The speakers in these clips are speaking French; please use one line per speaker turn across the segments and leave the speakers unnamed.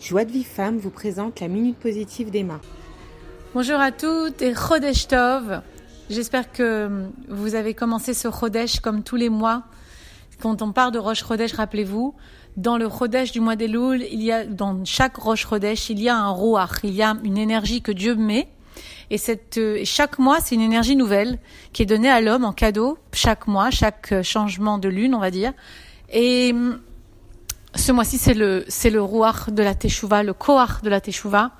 Joie de vie femme vous présente la minute positive d'Emma.
Bonjour à toutes et Chodesh Tov. J'espère que vous avez commencé ce Chodesh comme tous les mois. Quand on parle de Roche Chodesh, rappelez-vous, dans le Chodesh du mois des Louls, il y a, dans chaque Roche Chodesh, il y a un Ruach, il y a une énergie que Dieu met. Et euh, chaque mois, c'est une énergie nouvelle qui est donnée à l'homme en cadeau, chaque mois, chaque changement de lune, on va dire. Et ce mois-ci, c'est le, c'est le rouar de la Teshuvah, le koar de la Teshuvah,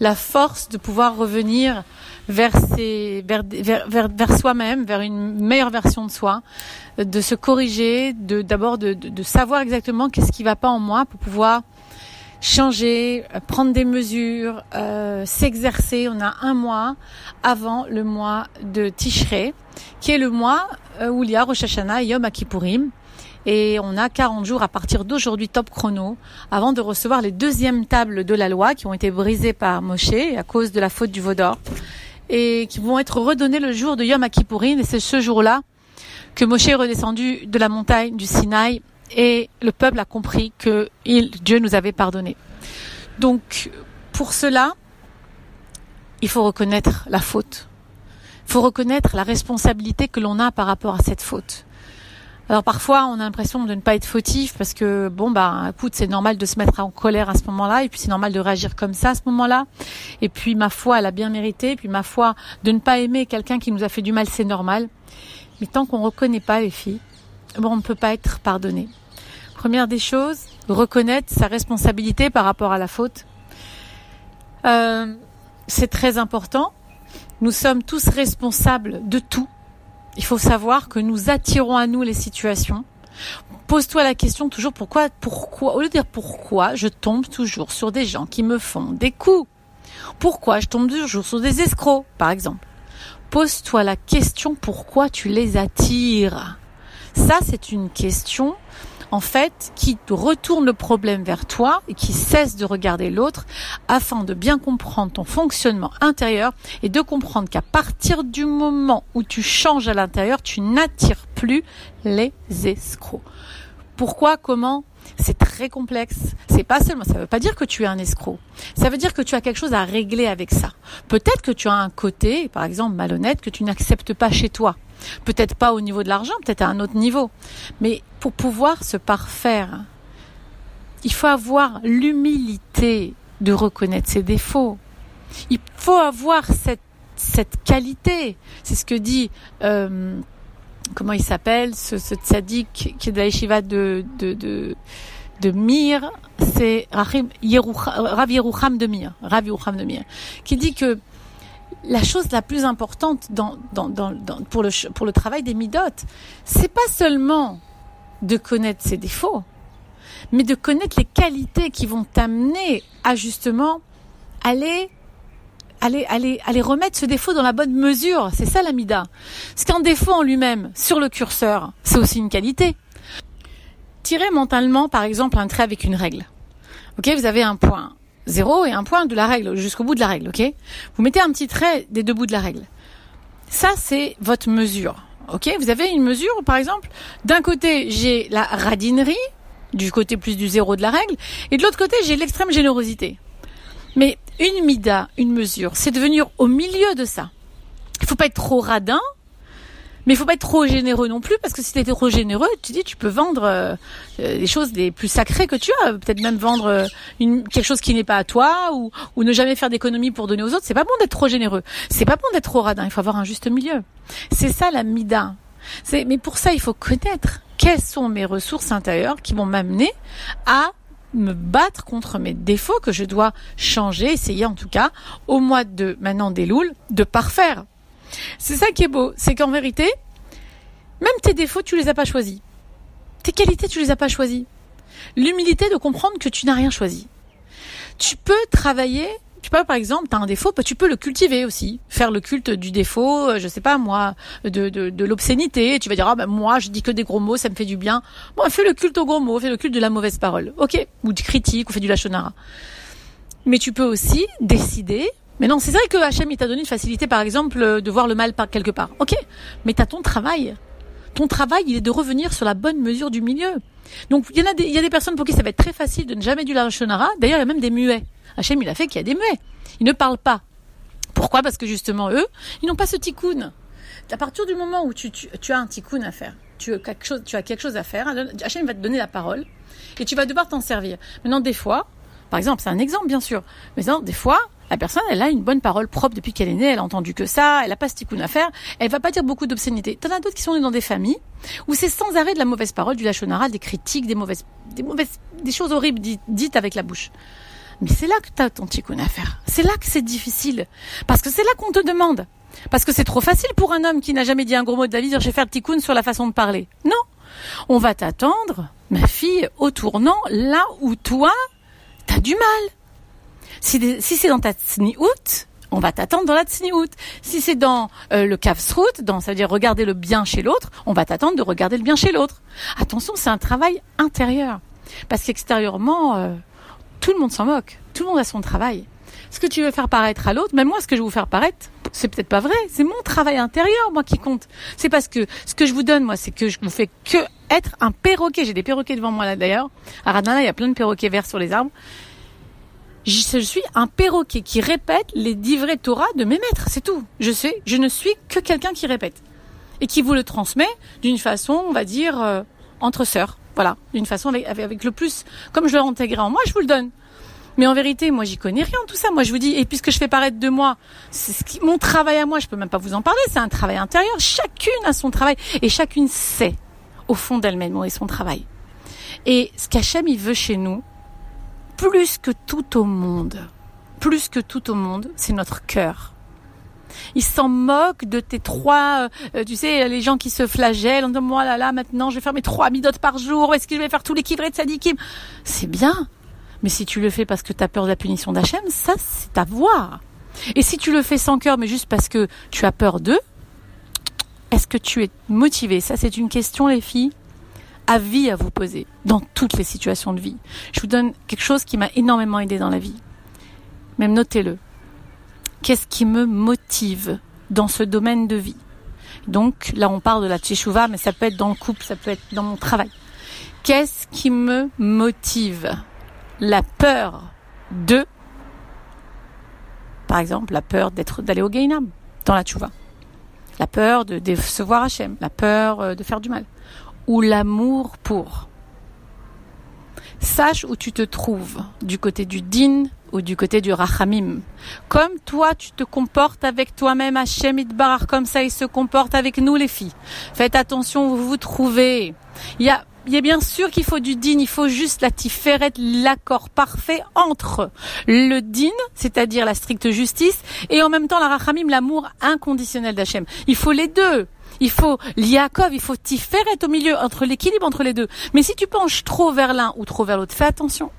la force de pouvoir revenir vers ses, vers, vers, vers, soi-même, vers une meilleure version de soi, de se corriger, de, d'abord de, de, savoir exactement qu'est-ce qui va pas en moi pour pouvoir changer, prendre des mesures, euh, s'exercer. On a un mois avant le mois de Tishrei, qui est le mois euh, où il y a Rosh Hashanah et Yom Kippourim. Et on a 40 jours à partir d'aujourd'hui top chrono avant de recevoir les deuxièmes tables de la loi qui ont été brisées par Moshe à cause de la faute du Vaudor et qui vont être redonnées le jour de Yom Kippourim. Et c'est ce jour-là que Moshe est redescendu de la montagne du Sinaï et le peuple a compris que Dieu nous avait pardonné. Donc, pour cela, il faut reconnaître la faute. Il faut reconnaître la responsabilité que l'on a par rapport à cette faute. Alors parfois, on a l'impression de ne pas être fautif parce que bon bah écoute, c'est normal de se mettre en colère à ce moment-là et puis c'est normal de réagir comme ça à ce moment-là. Et puis ma foi, elle a bien mérité. Et puis ma foi, de ne pas aimer quelqu'un qui nous a fait du mal, c'est normal. Mais tant qu'on reconnaît pas les filles, bon, on ne peut pas être pardonné. Première des choses, reconnaître sa responsabilité par rapport à la faute. Euh, c'est très important. Nous sommes tous responsables de tout il faut savoir que nous attirons à nous les situations. Pose-toi la question toujours pourquoi, pourquoi, au lieu de dire pourquoi, je tombe toujours sur des gens qui me font des coups? Pourquoi je tombe toujours sur des escrocs, par exemple? Pose-toi la question pourquoi tu les attires? Ça, c'est une question en fait, qui retourne le problème vers toi et qui cesse de regarder l'autre afin de bien comprendre ton fonctionnement intérieur et de comprendre qu'à partir du moment où tu changes à l'intérieur, tu n'attires plus les escrocs. Pourquoi? Comment? C'est très complexe. C'est pas seulement, ça veut pas dire que tu es un escroc. Ça veut dire que tu as quelque chose à régler avec ça. Peut-être que tu as un côté, par exemple, malhonnête, que tu n'acceptes pas chez toi. Peut-être pas au niveau de l'argent, peut-être à un autre niveau. Mais pour pouvoir se parfaire, il faut avoir l'humilité de reconnaître ses défauts. Il faut avoir cette, cette qualité. C'est ce que dit, euh, comment il s'appelle, ce, ce tzaddik qui est de de, de Mir, c'est Rav Yerucham de Mir, Rav Yerucham de Mir, qui dit que la chose la plus importante dans, dans, dans, pour, le, pour le travail des midotes, c'est pas seulement de connaître ses défauts, mais de connaître les qualités qui vont t'amener à justement aller aller, aller, aller remettre ce défaut dans la bonne mesure. C'est ça l'amida. Parce qu'un défaut en lui-même, sur le curseur, c'est aussi une qualité. Tirez mentalement, par exemple, un trait avec une règle. Ok, vous avez un point zéro et un point de la règle, jusqu'au bout de la règle, ok? Vous mettez un petit trait des deux bouts de la règle. Ça, c'est votre mesure, ok? Vous avez une mesure, par exemple, d'un côté, j'ai la radinerie, du côté plus du zéro de la règle, et de l'autre côté, j'ai l'extrême générosité. Mais une mida, une mesure, c'est de venir au milieu de ça. Il faut pas être trop radin, mais il faut pas être trop généreux non plus, parce que si tu es trop généreux, tu dis tu peux vendre euh, euh, les choses les plus sacrées que tu as, peut-être même vendre euh, une, quelque chose qui n'est pas à toi, ou, ou ne jamais faire d'économie pour donner aux autres. C'est pas bon d'être trop généreux. C'est pas bon d'être trop radin. Il faut avoir un juste milieu. C'est ça la mida. C'est, mais pour ça, il faut connaître quelles sont mes ressources intérieures qui vont m'amener à me battre contre mes défauts que je dois changer, essayer en tout cas, au mois de maintenant des louls, de parfaire. C'est ça qui est beau, c'est qu'en vérité, même tes défauts, tu les as pas choisis. Tes qualités, tu les as pas choisis. L'humilité de comprendre que tu n'as rien choisi. Tu peux travailler, tu peux par exemple, tu as un défaut, bah, tu peux le cultiver aussi, faire le culte du défaut, euh, je sais pas moi, de, de, l'obscénité. Tu vas dire ah ben moi je dis que des gros mots, ça me fait du bien. Bon, fais le culte aux gros mots, fais le culte de la mauvaise parole, ok, ou de critique, ou fais du lachonara. Mais tu peux aussi décider mais non, c'est vrai que Hachem, il t'a donné une facilité, par exemple, de voir le mal par quelque part. Ok, mais t'as ton travail. Ton travail, il est de revenir sur la bonne mesure du milieu. Donc il y, a des, personnes pour qui ça va être très facile de ne jamais dire la Shonara. D'ailleurs, il y a même des muets. Hachem, il a fait qu'il y a des muets. Ils ne parlent pas. Pourquoi? Parce que justement, eux, ils n'ont pas ce tikkun. À partir du moment où tu as un tikkun à faire, tu as, quelque chose, tu as quelque chose à faire, Hachem va te donner la parole et tu vas devoir t'en servir. Maintenant, des fois, par exemple, c'est un exemple bien sûr, mais non, des fois, la personne, elle a une bonne parole propre depuis qu'elle est née, elle a entendu que ça, elle a pas ce tikkun à faire, elle va pas dire beaucoup d'obscénités. T'en as d'autres qui sont nés dans des familles où c'est sans arrêt de la mauvaise parole, du lachonara, des critiques, des mauvaises, des mauvaises, des choses horribles dites avec la bouche. Mais c'est là que tu as ton tikkun à faire. C'est là que c'est difficile. Parce que c'est là qu'on te demande. Parce que c'est trop facile pour un homme qui n'a jamais dit un gros mot de la vie dire je vais faire le tikkun sur la façon de parler. Non. On va t'attendre, ma fille, au tournant, là où toi, t'as du mal. Si, si c'est dans ta tsniout, on va t'attendre dans la tsniout. Si c'est dans euh, le kavsrout, dans, ça veut dire regarder le bien chez l'autre, on va t'attendre de regarder le bien chez l'autre. Attention, c'est un travail intérieur. Parce qu'extérieurement, euh, tout le monde s'en moque. Tout le monde a son travail. Ce que tu veux faire paraître à l'autre, même moi, ce que je vais vous faire paraître, c'est peut-être pas vrai. C'est mon travail intérieur, moi, qui compte. C'est parce que ce que je vous donne, moi, c'est que je vous fais que être un perroquet. J'ai des perroquets devant moi là d'ailleurs. À Radana, il y a plein de perroquets verts sur les arbres je suis un perroquet qui répète les dix vrais Torah de mes maîtres, c'est tout. Je sais, je ne suis que quelqu'un qui répète et qui vous le transmet d'une façon, on va dire, euh, entre sœurs. Voilà, d'une façon avec, avec, le plus, comme je l'ai intégré en moi, je vous le donne. Mais en vérité, moi, j'y connais rien tout ça. Moi, je vous dis, et puisque je fais paraître de moi, c'est ce qui, mon travail à moi, je peux même pas vous en parler. C'est un travail intérieur. Chacune a son travail et chacune sait au fond d'elle-même où est son travail. Et ce qu'Hachem il veut chez nous, plus que tout au monde, plus que tout au monde, c'est notre cœur. Il s'en moque de tes trois, euh, tu sais, les gens qui se flagellent en disant, moi là là, maintenant je vais faire mes trois midotes par jour, est-ce que je vais faire tous les kivrets de sadikim? C'est bien, mais si tu le fais parce que tu as peur de la punition d'Hachem, ça c'est à voir. Et si tu le fais sans cœur, mais juste parce que tu as peur d'eux, est-ce que tu es motivé? Ça c'est une question les filles avis à vous poser dans toutes les situations de vie. Je vous donne quelque chose qui m'a énormément aidé dans la vie. Même notez-le. Qu'est-ce qui me motive dans ce domaine de vie? Donc là, on parle de la tchéchouva, mais ça peut être dans le couple, ça peut être dans mon travail. Qu'est-ce qui me motive? La peur de, par exemple, la peur d'être d'aller au Gainam dans la tchouva, la peur de décevoir Hachem, la peur euh, de faire du mal, ou l'amour pour. Sache où tu te trouves, du côté du din ou du côté du rachamim. Comme toi, tu te comportes avec toi-même, Hachem Idbarar, comme ça, il se comporte avec nous, les filles. Faites attention où vous vous trouvez. Il y a, il a bien sûr qu'il faut du din, il faut juste la tiferet, l'accord parfait entre le din, c'est-à-dire la stricte justice, et en même temps la rachamim, l'amour inconditionnel d'Hachem. Il faut les deux il faut l'Iakov, il faut être au milieu, entre l'équilibre entre les deux. Mais si tu penches trop vers l'un ou trop vers l'autre, fais attention.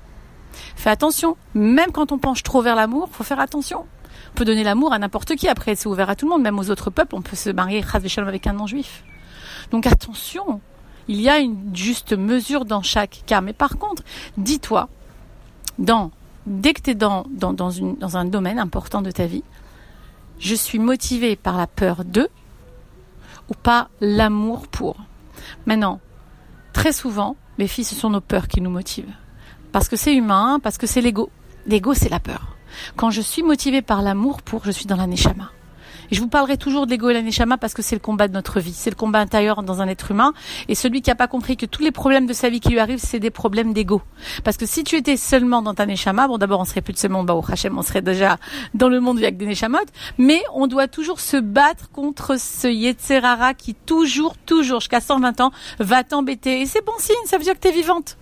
Fais attention. Même quand on penche trop vers l'amour, faut faire attention. On peut donner l'amour à n'importe qui. Après, c'est ouvert à tout le monde, même aux autres peuples. On peut se marier avec un non-juif. Donc attention. Il y a une juste mesure dans chaque cas. Mais par contre, dis-toi, dans, dès que tu es dans, dans, dans, une, dans un domaine important de ta vie, je suis motivé par la peur de, ou pas l'amour pour. Maintenant, très souvent, les filles, ce sont nos peurs qui nous motivent. Parce que c'est humain, parce que c'est l'ego. L'ego, c'est la peur. Quand je suis motivée par l'amour pour, je suis dans la neshama. Et je vous parlerai toujours de l'ego et la neshama parce que c'est le combat de notre vie. C'est le combat intérieur dans un être humain. Et celui qui n'a pas compris que tous les problèmes de sa vie qui lui arrivent, c'est des problèmes d'ego. Parce que si tu étais seulement dans ta neshama, bon d'abord on serait plus de seulement au Hachem, on serait déjà dans le monde avec des neshamot. Mais on doit toujours se battre contre ce yetzerara qui toujours, toujours, jusqu'à 120 ans, va t'embêter. Et c'est bon signe, ça veut dire que tu es vivante.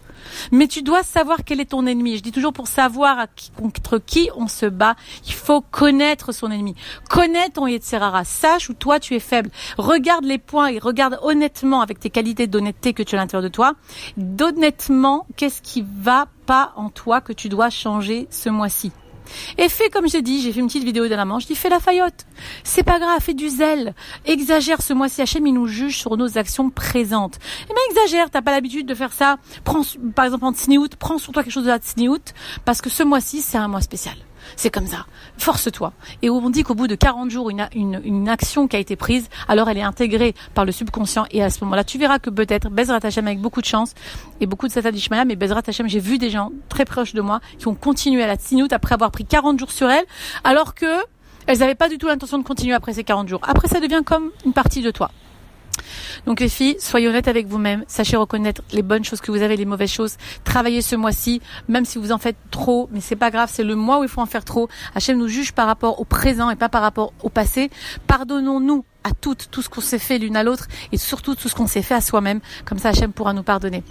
Mais tu dois savoir quel est ton ennemi. Je dis toujours pour savoir contre qui on se bat, il faut connaître son ennemi. Connais ton Yetzerara. Sache où toi tu es faible. Regarde les points et regarde honnêtement avec tes qualités d'honnêteté que tu as à l'intérieur de toi. D'honnêtement, qu'est-ce qui va pas en toi que tu dois changer ce mois-ci. Et fais comme j'ai dit, j'ai fait une petite vidéo de la manche, je dis fais la faillotte. C'est pas grave, fais du zèle. Exagère ce mois-ci, Hachem, il nous juge sur nos actions présentes. Eh bien exagère, t'as pas l'habitude de faire ça. Prends, par exemple en tsniout, prends sur toi quelque chose de la tsniout, parce que ce mois-ci, c'est un mois spécial. C'est comme ça. Force-toi. Et on dit qu'au bout de 40 jours, une, une, une, action qui a été prise, alors elle est intégrée par le subconscient. Et à ce moment-là, tu verras que peut-être Bezrat Hashem avec beaucoup de chance et beaucoup de Satan Ishmael, mais Bezrat Hashem, j'ai vu des gens très proches de moi qui ont continué à la tsinout après avoir pris 40 jours sur elle, alors que elles n'avaient pas du tout l'intention de continuer après ces 40 jours. Après, ça devient comme une partie de toi. Donc les filles, soyez honnêtes avec vous-même, sachez reconnaître les bonnes choses que vous avez, les mauvaises choses. Travaillez ce mois-ci, même si vous en faites trop, mais c'est pas grave, c'est le mois où il faut en faire trop. Hachem nous juge par rapport au présent et pas par rapport au passé. Pardonnons-nous à toutes, tout ce qu'on s'est fait l'une à l'autre et surtout tout ce qu'on s'est fait à soi-même. Comme ça, Hachem pourra nous pardonner.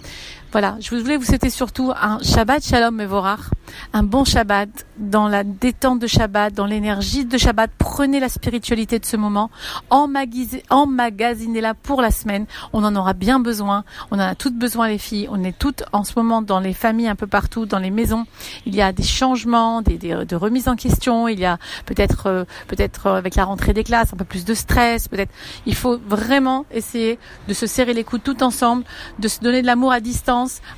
Voilà, je voulais vous souhaiter surtout un Shabbat Shalom Mevorach, un bon Shabbat, dans la détente de Shabbat, dans l'énergie de Shabbat. Prenez la spiritualité de ce moment, emmagasinez-la pour la semaine. On en aura bien besoin, on en a toutes besoin les filles. On est toutes en ce moment dans les familles un peu partout, dans les maisons. Il y a des changements, des, des de remises en question. Il y a peut-être, euh, peut-être euh, avec la rentrée des classes, un peu plus de stress. Peut-être, il faut vraiment essayer de se serrer les coudes tout ensemble, de se donner de l'amour à distance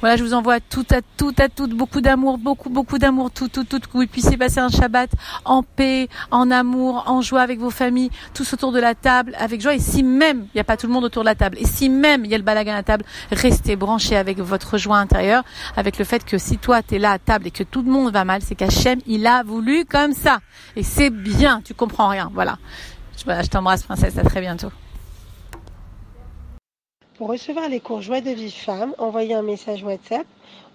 voilà, je vous envoie tout à tout à toutes beaucoup d'amour, beaucoup beaucoup d'amour, tout tout tout que vous puissiez passer un Shabbat en paix, en amour, en joie avec vos familles, tous autour de la table, avec joie. Et si même il n'y a pas tout le monde autour de la table, et si même il y a le balagan à la table, restez branchés avec votre joie intérieure, avec le fait que si toi tu es là à table et que tout le monde va mal, c'est qu'Hachem il a voulu comme ça. Et c'est bien, tu comprends rien. Voilà. Voilà, je t'embrasse princesse, à très bientôt.
Pour recevoir les cours Joie de vie femme, envoyez un message WhatsApp